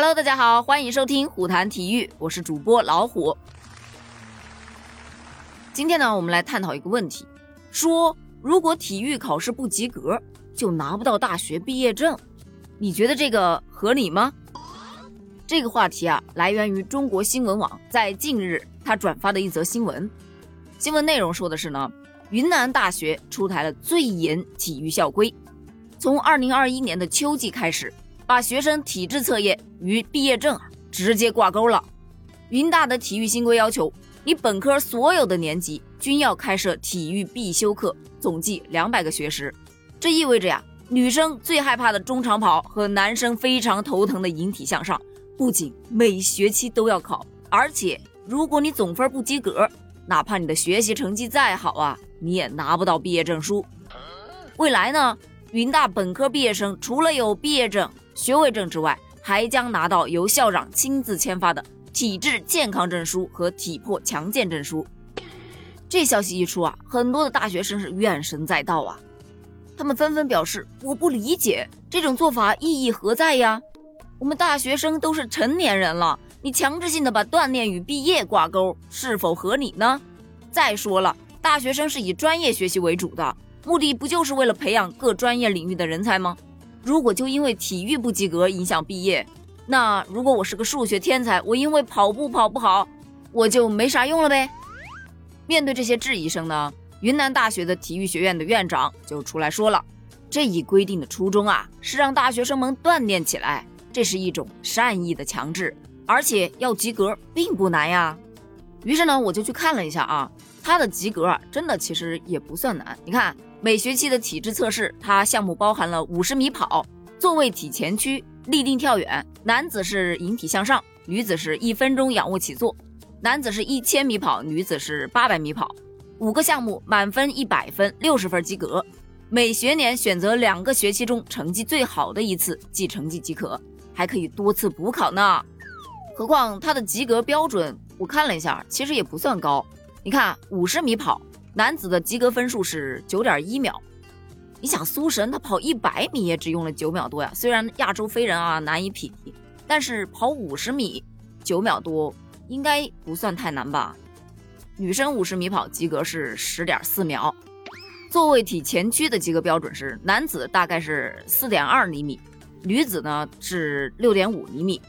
Hello，大家好，欢迎收听虎谈体育，我是主播老虎。今天呢，我们来探讨一个问题：说如果体育考试不及格，就拿不到大学毕业证，你觉得这个合理吗？这个话题啊，来源于中国新闻网在近日他转发的一则新闻。新闻内容说的是呢，云南大学出台了最严体育校规，从二零二一年的秋季开始。把学生体质测验与毕业证直接挂钩了。云大的体育新规要求，你本科所有的年级均要开设体育必修课，总计两百个学时。这意味着呀，女生最害怕的中长跑和男生非常头疼的引体向上，不仅每学期都要考，而且如果你总分不及格，哪怕你的学习成绩再好啊，你也拿不到毕业证书。未来呢，云大本科毕业生除了有毕业证，学位证之外，还将拿到由校长亲自签发的体质健康证书和体魄强健证书。这消息一出啊，很多的大学生是怨声载道啊，他们纷纷表示：“我不理解这种做法意义何在呀？我们大学生都是成年人了，你强制性的把锻炼与毕业挂钩，是否合理呢？再说了，大学生是以专业学习为主的，目的不就是为了培养各专业领域的人才吗？”如果就因为体育不及格影响毕业，那如果我是个数学天才，我因为跑步跑不好，我就没啥用了呗。面对这些质疑声呢，云南大学的体育学院的院长就出来说了，这一规定的初衷啊，是让大学生们锻炼起来，这是一种善意的强制，而且要及格并不难呀。于是呢，我就去看了一下啊，他的及格，真的其实也不算难，你看。每学期的体质测试，它项目包含了五十米跑、坐位体前屈、立定跳远，男子是引体向上，女子是一分钟仰卧起坐，男子是一千米跑，女子是八百米跑，五个项目满分一百分，六十分及格。每学年选择两个学期中成绩最好的一次记成绩即可，还可以多次补考呢。何况他的及格标准，我看了一下，其实也不算高。你看五十米跑。男子的及格分数是九点一秒，你想苏神他跑一百米也只用了九秒多呀。虽然亚洲飞人啊难以匹敌，但是跑五十米九秒多应该不算太难吧？女生五十米跑及格是十点四秒，坐位体前屈的及格标准是男子大概是四点二厘米，女子呢是六点五厘米。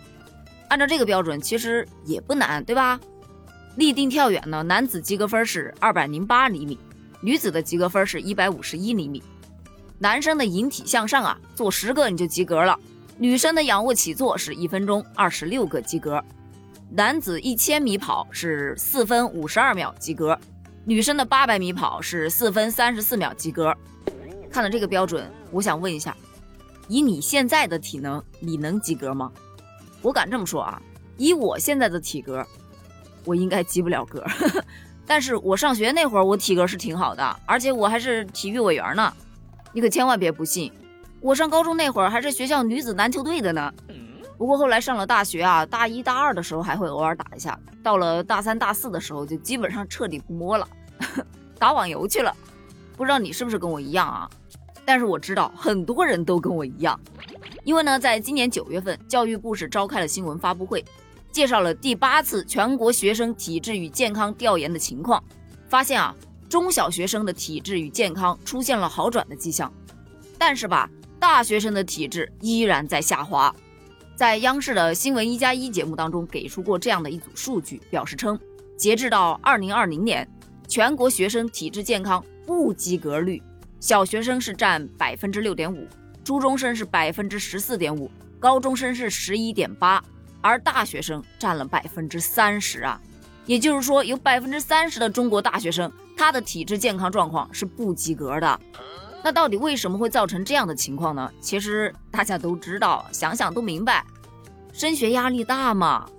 按照这个标准其实也不难，对吧？立定跳远呢，男子及格分是二百零八厘米，女子的及格分是一百五十一厘米。男生的引体向上啊，做十个你就及格了。女生的仰卧起坐是一分钟二十六个及格。男子一千米跑是四分五十二秒及格，女生的八百米跑是四分三十四秒及格。看了这个标准，我想问一下，以你现在的体能，你能及格吗？我敢这么说啊，以我现在的体格。我应该及不了格，但是我上学那会儿我体格是挺好的，而且我还是体育委员呢。你可千万别不信，我上高中那会儿还是学校女子篮球队的呢。不过后来上了大学啊，大一大二的时候还会偶尔打一下，到了大三大四的时候就基本上彻底不摸了，打网游去了。不知道你是不是跟我一样啊？但是我知道很多人都跟我一样，因为呢，在今年九月份，教育部是召开了新闻发布会。介绍了第八次全国学生体质与健康调研的情况，发现啊，中小学生的体质与健康出现了好转的迹象，但是吧，大学生的体质依然在下滑。在央视的新闻一加一节目当中给出过这样的一组数据，表示称，截至到二零二零年，全国学生体质健康不及格率，小学生是占百分之六点五，初中生是百分之十四点五，高中生是十一点八。而大学生占了百分之三十啊，也就是说，有百分之三十的中国大学生，他的体质健康状况是不及格的。那到底为什么会造成这样的情况呢？其实大家都知道，想想都明白，升学压力大嘛，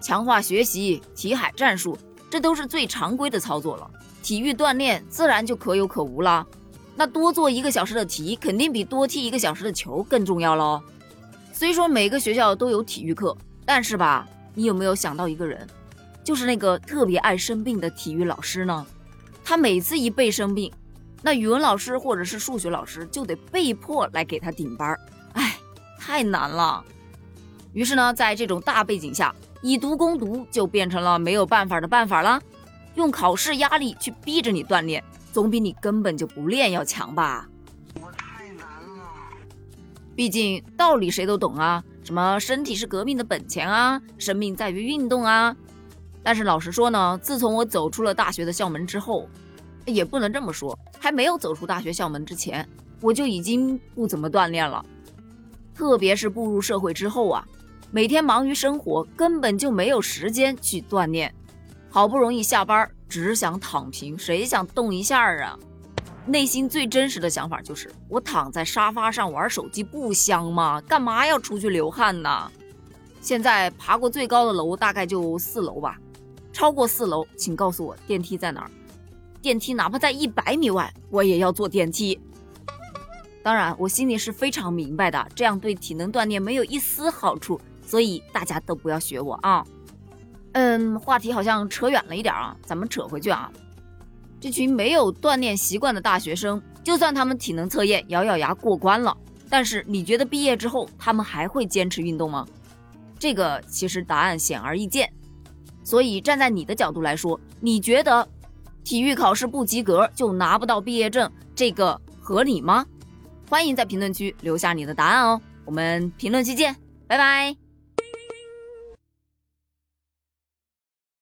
强化学习、题海战术，这都是最常规的操作了。体育锻炼自然就可有可无啦。那多做一个小时的题，肯定比多踢一个小时的球更重要喽。虽说每个学校都有体育课，但是吧，你有没有想到一个人，就是那个特别爱生病的体育老师呢？他每次一被生病，那语文老师或者是数学老师就得被迫来给他顶班儿，哎，太难了。于是呢，在这种大背景下，以毒攻毒就变成了没有办法的办法了。用考试压力去逼着你锻炼，总比你根本就不练要强吧？毕竟道理谁都懂啊，什么身体是革命的本钱啊，生命在于运动啊。但是老实说呢，自从我走出了大学的校门之后，也不能这么说，还没有走出大学校门之前，我就已经不怎么锻炼了。特别是步入社会之后啊。每天忙于生活，根本就没有时间去锻炼。好不容易下班，只想躺平，谁想动一下啊？内心最真实的想法就是：我躺在沙发上玩手机不香吗？干嘛要出去流汗呢？现在爬过最高的楼大概就四楼吧，超过四楼，请告诉我电梯在哪儿？电梯哪怕在一百米外，我也要坐电梯。当然，我心里是非常明白的，这样对体能锻炼没有一丝好处。所以大家都不要学我啊！嗯，话题好像扯远了一点啊，咱们扯回去啊。这群没有锻炼习惯的大学生，就算他们体能测验咬咬牙过关了，但是你觉得毕业之后他们还会坚持运动吗？这个其实答案显而易见。所以站在你的角度来说，你觉得体育考试不及格就拿不到毕业证，这个合理吗？欢迎在评论区留下你的答案哦，我们评论区见，拜拜。